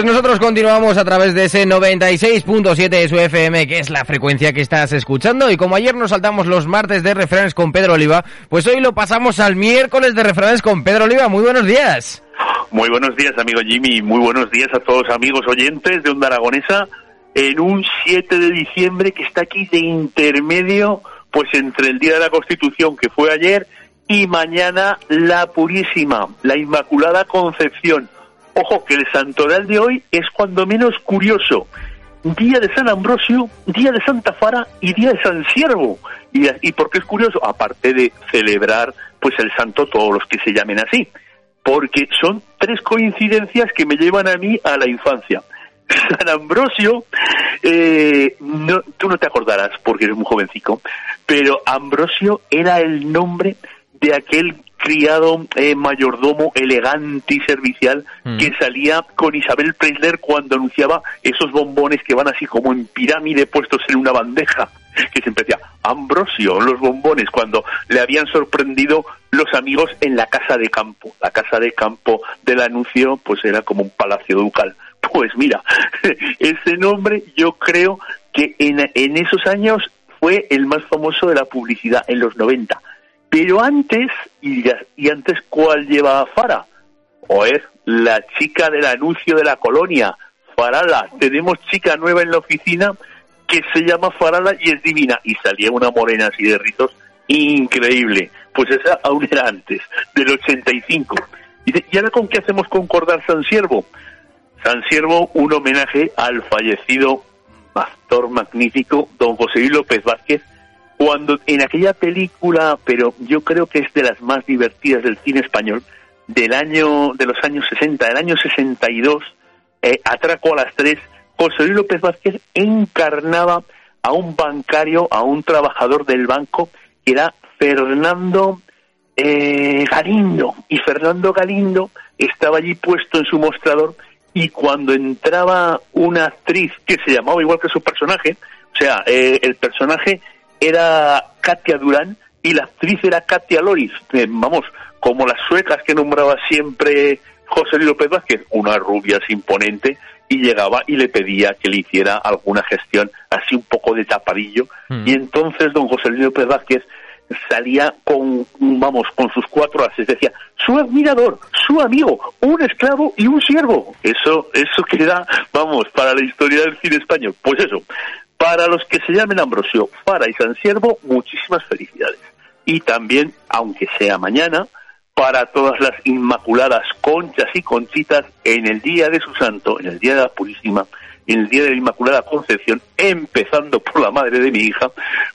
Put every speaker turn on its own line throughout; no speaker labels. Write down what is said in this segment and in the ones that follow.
Pues nosotros continuamos a través de ese 96.7 de su FM, que es la frecuencia que estás escuchando. Y como ayer nos saltamos los martes de refranes con Pedro Oliva, pues hoy lo pasamos al miércoles de refranes con Pedro Oliva. Muy buenos días.
Muy buenos días, amigo Jimmy. Muy buenos días a todos amigos oyentes de Onda Aragonesa en un 7 de diciembre que está aquí de intermedio, pues entre el Día de la Constitución, que fue ayer, y mañana la Purísima, la Inmaculada Concepción Ojo que el santoral de hoy es cuando menos curioso. Día de San Ambrosio, Día de Santa Fara y Día de San Siervo. ¿Y, y por qué es curioso? Aparte de celebrar pues el santo todos los que se llamen así. Porque son tres coincidencias que me llevan a mí a la infancia. San Ambrosio, eh, no, tú no te acordarás porque eres muy jovencico, pero Ambrosio era el nombre de aquel criado eh, mayordomo elegante y servicial mm. que salía con Isabel Preisler cuando anunciaba esos bombones que van así como en pirámide puestos en una bandeja que siempre decía Ambrosio, los bombones, cuando le habían sorprendido los amigos en la casa de campo. La casa de campo del anuncio pues era como un palacio ducal. Pues mira, ese nombre yo creo que en, en esos años fue el más famoso de la publicidad, en los 90 pero antes, y, y antes, ¿cuál lleva a Fara? O es la chica del anuncio de la colonia, Farala. Tenemos chica nueva en la oficina que se llama Farala y es divina. Y salía una morena así de rizos, increíble. Pues esa aún era antes, del 85. Y, ¿y ahora con qué hacemos concordar San Siervo? San Siervo, un homenaje al fallecido pastor magnífico, don José Luis López Vázquez, cuando en aquella película, pero yo creo que es de las más divertidas del cine español, del año, de los años 60, del año 62, eh, Atraco a las tres, José Luis López Vázquez encarnaba a un bancario, a un trabajador del banco, que era Fernando eh, Galindo. Y Fernando Galindo estaba allí puesto en su mostrador y cuando entraba una actriz que se llamaba igual que su personaje, o sea, eh, el personaje era Katia Durán y la actriz era Katia Loris, vamos, como las suecas que nombraba siempre José Luis López Vázquez, una rubia imponente, y llegaba y le pedía que le hiciera alguna gestión así un poco de tapadillo, hmm. y entonces don José Luis López Vázquez salía con, vamos, con sus cuatro ases, decía, su admirador, su amigo, un esclavo y un siervo. Eso, eso queda, vamos, para la historia del cine español. Pues eso, para los que se llamen Ambrosio, Fara y San Siervo, muchísimas felicidades. Y también, aunque sea mañana, para todas las inmaculadas conchas y conchitas en el día de su santo, en el día de la Purísima, en el día de la Inmaculada Concepción, empezando por la madre de mi hija,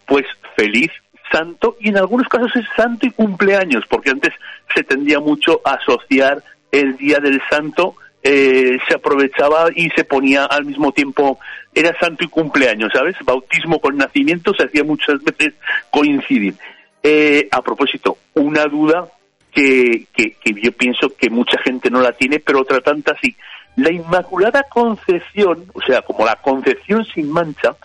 pues feliz santo y en algunos casos es santo y cumpleaños, porque antes se tendía mucho a asociar el día del santo eh, se aprovechaba y se ponía al mismo tiempo, era santo y cumpleaños, ¿sabes? Bautismo con nacimiento se hacía muchas veces coincidir. Eh, a propósito, una duda que, que, yo pienso que mucha gente no la tiene, pero otra tanta sí. La Inmaculada Concepción, o sea, como la Concepción sin mancha,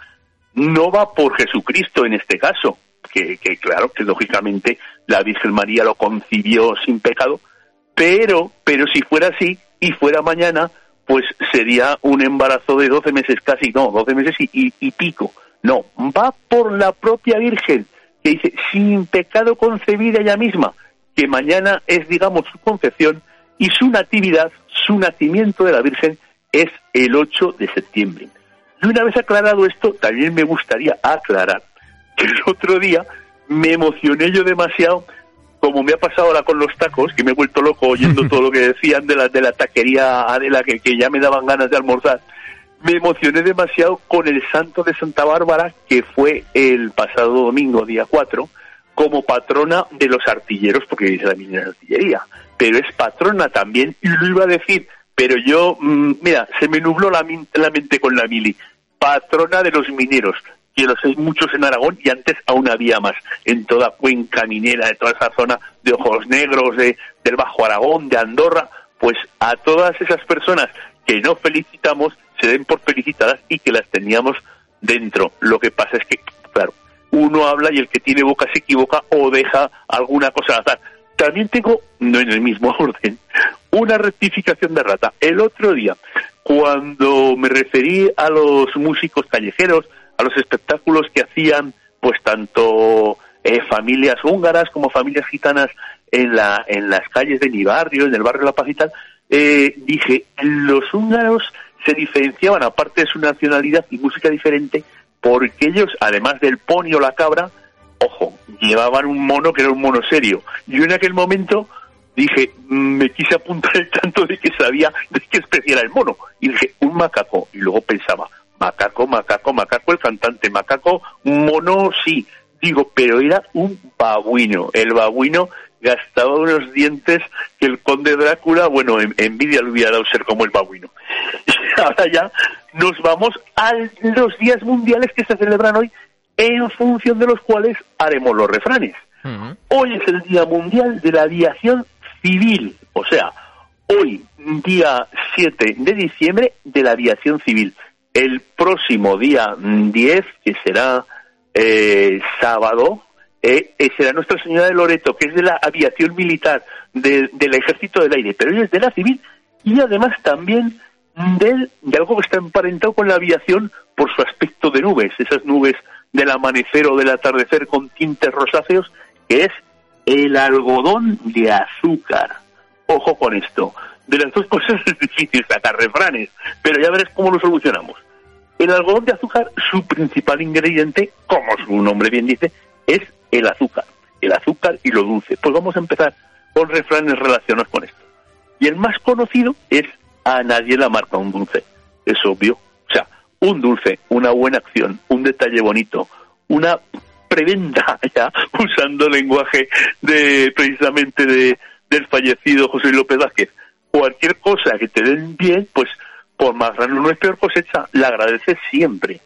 no va por Jesucristo en este caso, que, que claro, que lógicamente la Virgen María lo concibió sin pecado, pero, pero si fuera así, y fuera mañana, pues sería un embarazo de 12 meses casi, no, 12 meses y, pico. No, va por la propia Virgen, que dice, sin pecado concebida ella misma, que mañana es, digamos, su concepción y su natividad, su nacimiento de la Virgen es el 8 de septiembre. Y una vez aclarado esto, también me gustaría aclarar que el otro día me emocioné yo demasiado, como me ha pasado ahora con los tacos, que me he vuelto loco oyendo todo lo que decían de la, de la taquería Adela, que, que ya me daban ganas de almorzar. Me emocioné demasiado con el santo de Santa Bárbara, que fue el pasado domingo, día 4, como patrona de los artilleros, porque dice la de artillería, pero es patrona también, y lo iba a decir, pero yo, mm, mira, se me nubló la, la mente con la mili, patrona de los mineros, que los hay muchos en Aragón y antes aún había más en toda Cuenca minera, de toda esa zona de Ojos Negros, de, del Bajo Aragón, de Andorra, pues a todas esas personas que no felicitamos se den por felicitadas y que las teníamos dentro. Lo que pasa es que, claro, uno habla y el que tiene boca se equivoca o deja alguna cosa al azar. También tengo, no en el mismo orden, una rectificación de rata. El otro día, cuando me referí a los músicos callejeros, a los espectáculos que hacían pues tanto eh, familias húngaras como familias gitanas en la en las calles de mi barrio, en el barrio de La Paz y tal, eh, dije, los húngaros se diferenciaban, aparte de su nacionalidad y música diferente, porque ellos, además del pony o la cabra, ojo, llevaban un mono que era un mono serio. Yo en aquel momento dije, mm, me quise apuntar el tanto de que sabía de qué especie era el mono. Y dije, un macaco. Y luego pensaba, Macaco, macaco, macaco, el cantante, macaco, mono, sí. Digo, pero era un babuino. El babuino gastaba unos dientes que el conde Drácula, bueno, envidia le hubiera dado ser como el babuino. Y ahora ya nos vamos a los días mundiales que se celebran hoy, en función de los cuales haremos los refranes. Hoy es el Día Mundial de la Aviación Civil, o sea, hoy, día 7 de diciembre, de la aviación civil el próximo día 10, que será eh, sábado, eh, eh, será Nuestra Señora de Loreto, que es de la aviación militar del Ejército del Aire, pero ella es de la civil y además también del, de algo que está emparentado con la aviación por su aspecto de nubes, esas nubes del amanecer o del atardecer con tintes rosáceos, que es el algodón de azúcar. Ojo con esto de las dos cosas es difícil sacar refranes, pero ya verás cómo lo solucionamos. El algodón de azúcar, su principal ingrediente, como su nombre bien dice, es el azúcar. El azúcar y lo dulce. Pues vamos a empezar con refranes relacionados con esto. Y el más conocido es a nadie la marca un dulce. Es obvio. O sea, un dulce, una buena acción, un detalle bonito, una preventa, ya usando lenguaje de precisamente de, del fallecido José López Vázquez, cualquier cosa que te den bien, pues por más grande no es peor cosecha, la agradeces siempre.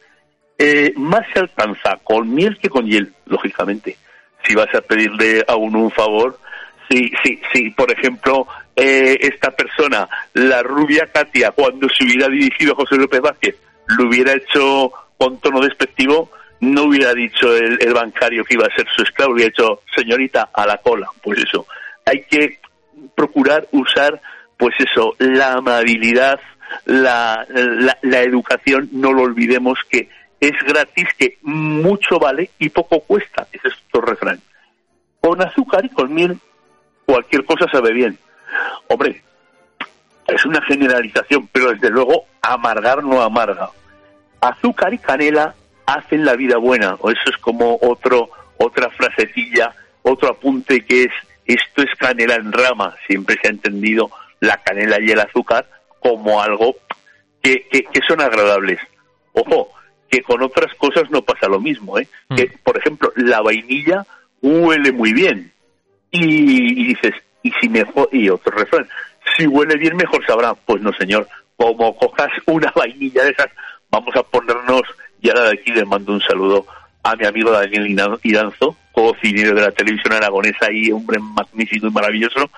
Eh, más se alcanza con miel que con hiel, lógicamente. Si vas a pedirle a uno un favor, si, si, si por ejemplo, eh, esta persona, la rubia Katia, cuando se hubiera dirigido a José López Vázquez, lo hubiera hecho con tono despectivo, no hubiera dicho el, el bancario que iba a ser su esclavo, hubiera dicho señorita a la cola. Pues eso, hay que procurar usar pues eso, la amabilidad, la, la, educación, no lo olvidemos que es gratis, que mucho vale y poco cuesta. Ese es otro refrán. Con azúcar y con miel, cualquier cosa sabe bien. Hombre, es una generalización, pero desde luego amargar no amarga. Azúcar y canela hacen la vida buena, o eso es como otro, otra frasecilla, otro apunte que es esto es canela en rama, siempre se ha entendido la canela y el azúcar como algo que, que, son agradables. Ojo, que con otras cosas no pasa lo mismo, ¿eh? Mm. Que, por ejemplo, la vainilla huele muy bien. Y, dices, y si mejor, y otro refrán, si huele bien mejor sabrá. Pues no, señor, como cojas una vainilla de esas, vamos a ponernos, y ahora de aquí le mando un saludo a mi amigo Daniel Iranzo, cocinero de la televisión aragonesa y hombre magnífico y maravilloso,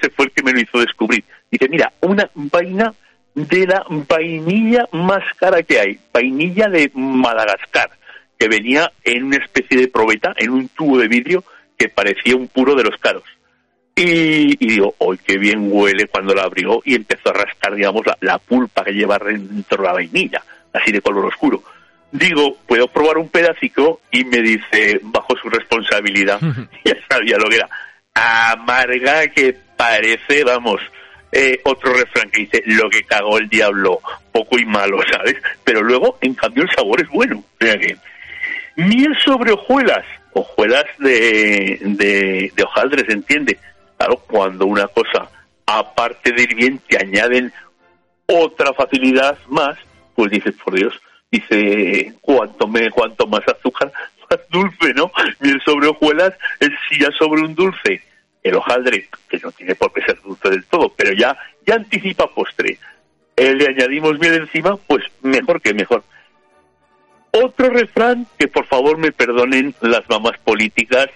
ese fue el que me lo hizo descubrir. Dice, mira, una vaina de la vainilla más cara que hay, vainilla de Madagascar, que venía en una especie de probeta, en un tubo de vidrio que parecía un puro de los caros. Y, digo, ¡ay, qué bien huele cuando la abrió! Y empezó a rascar, digamos, la, pulpa que lleva dentro la vainilla, así de color oscuro. Digo, ¿puedo probar un pedacito? Y me dice, bajo su responsabilidad, ya sabía lo que era, amarga que parece, vamos, eh, otro refrán que dice, lo que cagó el diablo, poco y malo, ¿sabes? Pero luego, en cambio, el sabor es bueno. Sea que, miel sobre hojuelas, hojuelas de, de, de hojaldre, ¿se entiende? Claro, cuando una cosa, aparte de ir bien, te añaden otra facilidad más, pues dices, por Dios, dice, cuanto, me, cuanto más azúcar, dulce, ¿no? Miel sobre hojuelas es ya sobre un dulce. El hojaldre, que no tiene por qué ser dulce del todo, pero ya, ya anticipa postre. Eh, le añadimos miel encima, pues mejor que mejor. Otro refrán que por favor me perdonen las mamás políticas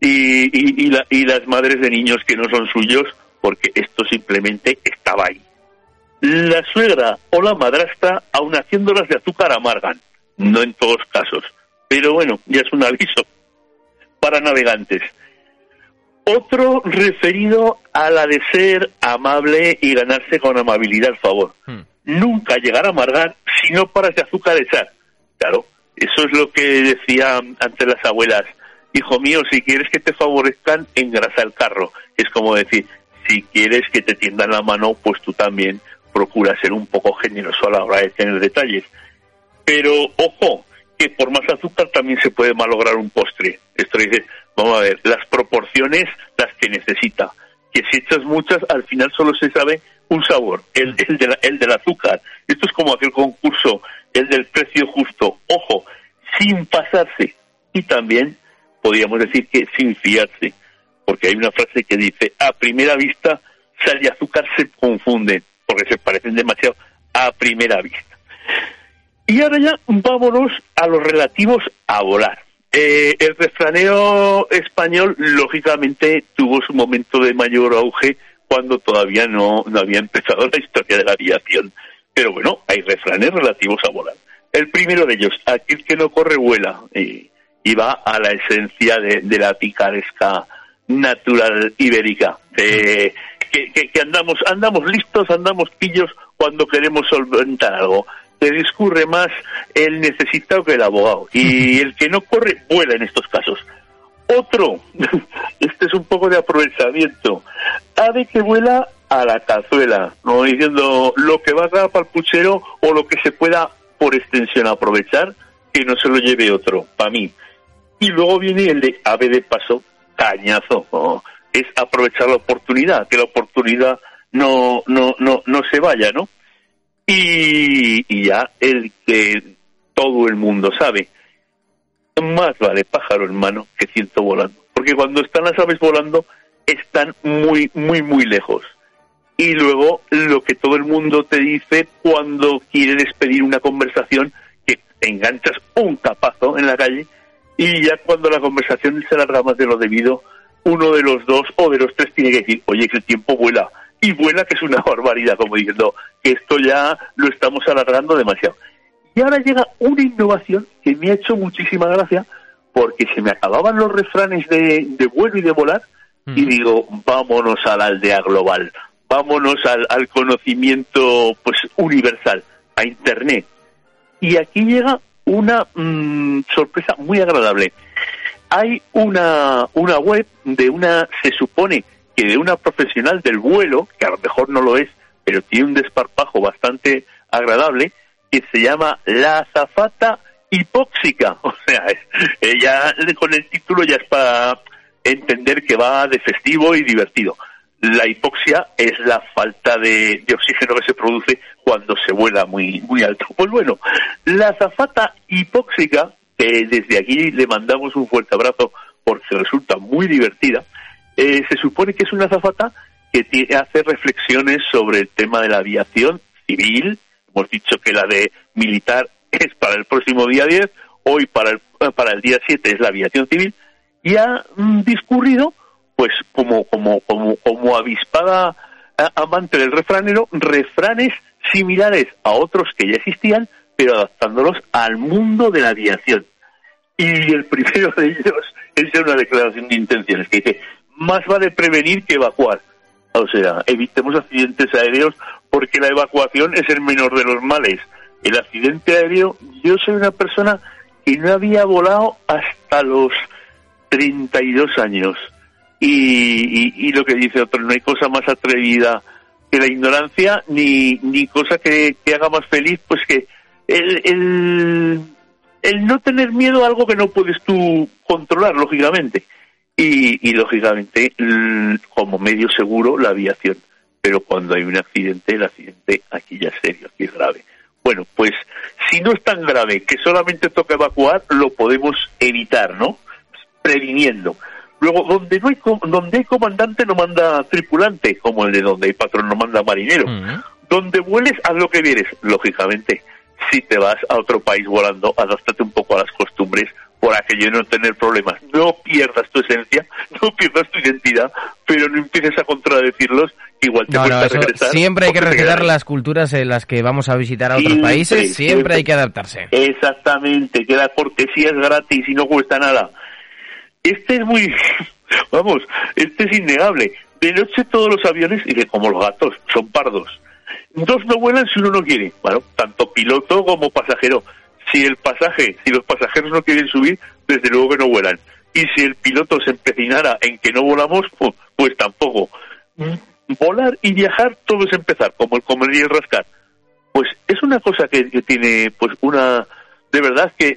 y, y, las madres de niños que no son suyos, porque esto simplemente estaba ahí. La suegra o la madrastra, aun haciéndolas de azúcar, amargan. No en todos casos. Pero bueno, ya es un aviso para navegantes. Otro referido a la de ser amable y ganarse con amabilidad el favor. Hmm. Nunca llegar a amargar si no paras de azúcar echar. Claro, eso es lo que decían antes las abuelas hijo mío, si quieres que te favorezcan, engrasa el carro. Es como decir, si quieres que te tiendan la mano, pues tú también procura ser un poco generoso a la hora de tener detalles. Pero ojo, que por más azúcar también se puede malograr un postre. Esto dice, vamos a ver, las proporciones las que necesita. Que si echas muchas, al final solo se sabe un sabor, el, el, el del azúcar. Esto es como aquel concurso, el del precio justo. Ojo, sin pasarse. Y también podríamos decir que sin fiarse, porque hay una frase que dice, a primera vista sal y azúcar se confunden, porque se parecen demasiado a primera vista. Y ahora ya vámonos a los relativos a volar. Eh, el refranero español, lógicamente, tuvo su momento de mayor auge cuando todavía no, no había empezado la historia de la aviación. Pero bueno, hay refranes relativos a volar. El primero de ellos, aquel que no corre vuela. Eh, y va a la esencia de, la picaresca natural ibérica. que, que, andamos, andamos listos, andamos pillos cuando queremos solventar algo. Se discurre más el necesitado que el abogado. Y el que no corre, vuela en estos casos. Otro, este es un poco de aprovechamiento. Ave que vuela a la cazuela, no diciendo lo que va a dar para el puchero o lo que se pueda por extensión aprovechar, que no se lo lleve otro, para mí. Y luego viene el de ave de paso, cañazo. Es aprovechar la oportunidad, que la oportunidad no, no, no, no se vaya, ¿no? Y, ya el que todo el mundo sabe, más vale pájaro en mano que ciento volando. Porque cuando están las aves volando, están muy, muy, muy lejos. Y luego lo que todo el mundo te dice cuando quiere despedir una conversación, que enganchas un capazo en la calle y ya cuando la conversación se alarga más de lo debido, uno de los dos o de los tres tiene que decir, oye, que el tiempo vuela. Y vuela que es una barbaridad, como diciendo, que esto ya lo estamos alargando demasiado. Y ahora llega una innovación que me ha hecho muchísima gracia, porque se me acababan los refranes de, de vuelo y de volar, y digo, vámonos a la aldea global, vámonos al, al conocimiento pues universal, a Internet. Y aquí llega una mm, sorpresa muy agradable. Hay una, una web de una, se supone de una profesional del vuelo, que a lo mejor no lo es, pero tiene un desparpajo bastante agradable, que se llama La Azafata Hipóxica. O sea, ella con el título ya es para entender que va de festivo y divertido. La hipoxia es la falta de, oxígeno que se produce cuando se vuela muy, muy alto. Pues bueno, la azafata hipóxica, que desde aquí le mandamos un fuerte abrazo porque resulta muy divertida, eh, se supone que es una azafata que hace reflexiones sobre el tema de la aviación civil. Hemos dicho que la de militar es para el próximo día 10, hoy para el, para el día 7 es la aviación civil, y ha mm, discurrido pues como, como, como, como avispada amante del refranero, refranes similares a otros que ya existían, pero adaptándolos al mundo de la aviación. Y el primero de ellos es una declaración de intenciones que dice, más vale prevenir que evacuar. O sea, evitemos accidentes aéreos porque la evacuación es el menor de los males. El accidente aéreo, yo soy una persona que no había volado hasta los 32 años. Y, y, lo que dice otro, no hay cosa más atrevida que la ignorancia, ni, ni cosa que, haga más feliz, pues que el, el, el no tener miedo a algo que no puedes tú controlar, lógicamente. Y, y lógicamente, como medio seguro, la aviación. Pero cuando hay un accidente, el accidente aquí ya es serio, aquí es grave. Bueno, pues si no es tan grave que solamente toca evacuar, lo podemos evitar, ¿no? Previniendo. Luego, donde no hay donde hay comandante no manda tripulante, como el de donde hay patrón no manda marinero. Donde vueles, haz lo que vieres. Lógicamente, si te vas a otro país volando, adáptate un poco a las costumbres por aquello de no tener problemas. No pierdas tu esencia, no pierdas tu identidad, pero no empieces a contradecirlos, igual te no, regresar.
Siempre hay que respetar las culturas en las que vamos a visitar a otros países, siempre, hay que adaptarse.
Exactamente, que la cortesía es gratis y no cuesta nada. Este es muy, vamos, este es innegable. De noche todos los aviones, y como los gatos, son pardos. Dos no vuelan si uno no quiere. Bueno, tanto piloto como pasajero. Si el pasaje, si los pasajeros no quieren subir, desde luego que no vuelan. Y si el piloto se empecinara en que no volamos, pues, pues tampoco. Volar y viajar, todo es empezar, como el comer y el rascar. Pues es una cosa que, tiene, pues una, de verdad que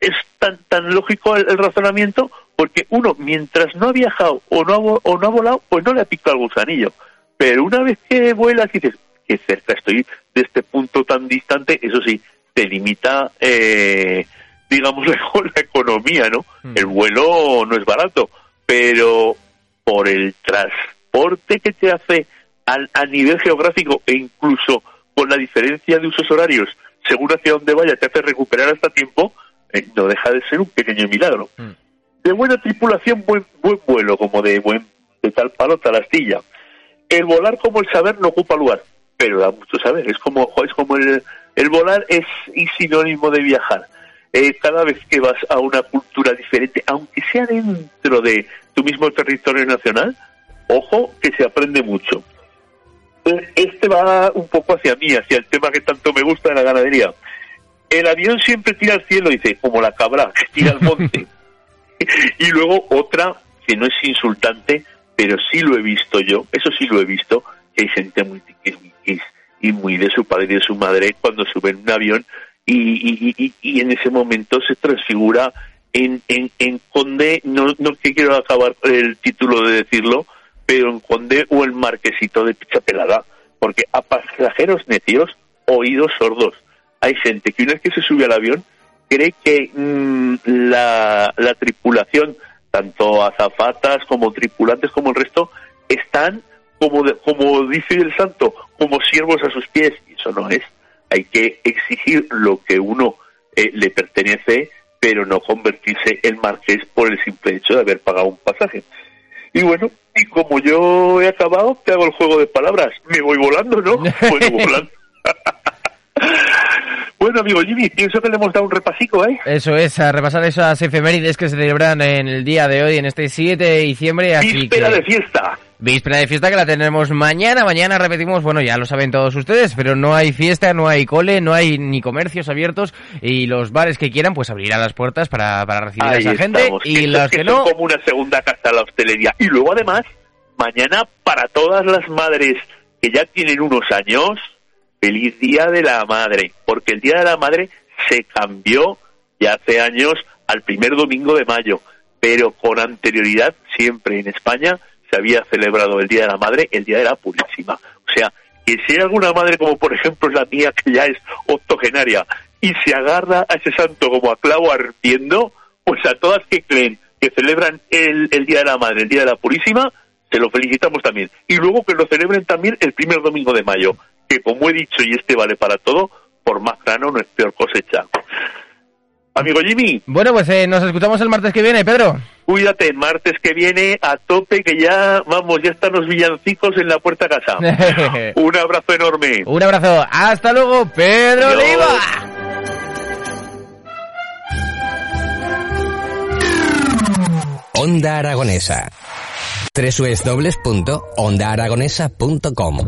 es tan tan lógico el razonamiento porque uno, mientras no ha viajado o no ha, o no ha volado, pues no le ha picado el gusanillo. Pero una vez que vuelas dices, qué cerca estoy de este punto tan distante, eso sí, te limita, eh, digamos, la, economía, ¿no? Mm. El vuelo no es barato, pero por el transporte que te hace a nivel geográfico e incluso con la diferencia de usos horarios, según hacia dónde vaya, te hace recuperar hasta tiempo, eh, no deja de ser un pequeño milagro. Mm de buena tripulación, buen, buen vuelo, como de buen de tal palo, tal astilla. El volar como el saber no ocupa lugar, pero da mucho saber. Es como, es como el, el volar es sinónimo de viajar. Eh, cada vez que vas a una cultura diferente, aunque sea dentro de tu mismo territorio nacional, ojo que se aprende mucho. Este va un poco hacia mí, hacia el tema que tanto me gusta de la ganadería. El avión siempre tira al cielo, dice, como la cabra que tira al monte. y luego otra que no es insultante, pero sí lo he visto yo, eso sí lo he visto, que hay gente muy y muy de su padre y de su madre cuando sube en un avión y, y, en ese momento se transfigura en, en, en conde, no, no que quiero acabar el título de decirlo, pero en conde o el marquesito de Pichapelada, porque a pasajeros necios, oídos sordos. Hay gente que una vez que se sube al avión cree que mm, la, la tripulación, tanto azafatas como tripulantes como el resto, están, como, como dice el santo, como siervos a sus pies. Y eso no es. Hay que exigir lo que uno eh, le pertenece, pero no convertirse en marqués por el simple hecho de haber pagado un pasaje. Y bueno, y como yo he acabado, te hago el juego de palabras. Me voy volando, ¿no? Voy volando. Bueno, amigo Jimmy, pienso que le hemos dado un repasico, ¿eh?
Eso es, a repasar esas efemérides que se celebran en el día de hoy, en este 7 de diciembre.
Víspera de fiesta.
Víspera de fiesta que la tenemos mañana. Mañana repetimos, bueno, ya lo saben todos ustedes, pero no hay fiesta, no hay cole, no hay ni comercios abiertos y los bares que quieran, pues abrirán las puertas para, para recibir a esa gente. Y los que, no.
como una segunda casa la hostelería. Y luego, además, mañana para todas las madres que ya tienen unos años, feliz Día de la Madre, porque el Día de la Madre se cambió ya hace años al primer domingo de mayo, pero con anterioridad siempre en España se había celebrado el Día de la Madre, el Día de la Purísima. O sea, que si hay alguna madre como por ejemplo la mía que ya es octogenaria y se agarra a ese santo como a clavo ardiendo, pues a todas que creen que celebran el, el Día de la Madre, el Día de la Purísima, se lo felicitamos también. Y luego que lo celebren también el primer domingo de mayo que como he dicho y este vale para todo, por más grano no es peor cosecha. Amigo Jimmy.
Bueno, pues eh, nos escuchamos el martes que viene, Pedro.
Cuídate, martes que viene a tope, que ya, vamos, ya están los villancicos en la puerta casa. Un abrazo enorme.
Un abrazo. Hasta luego, Pedro Oliva.
Onda Aragonesa.
www.ondaaragonesa.com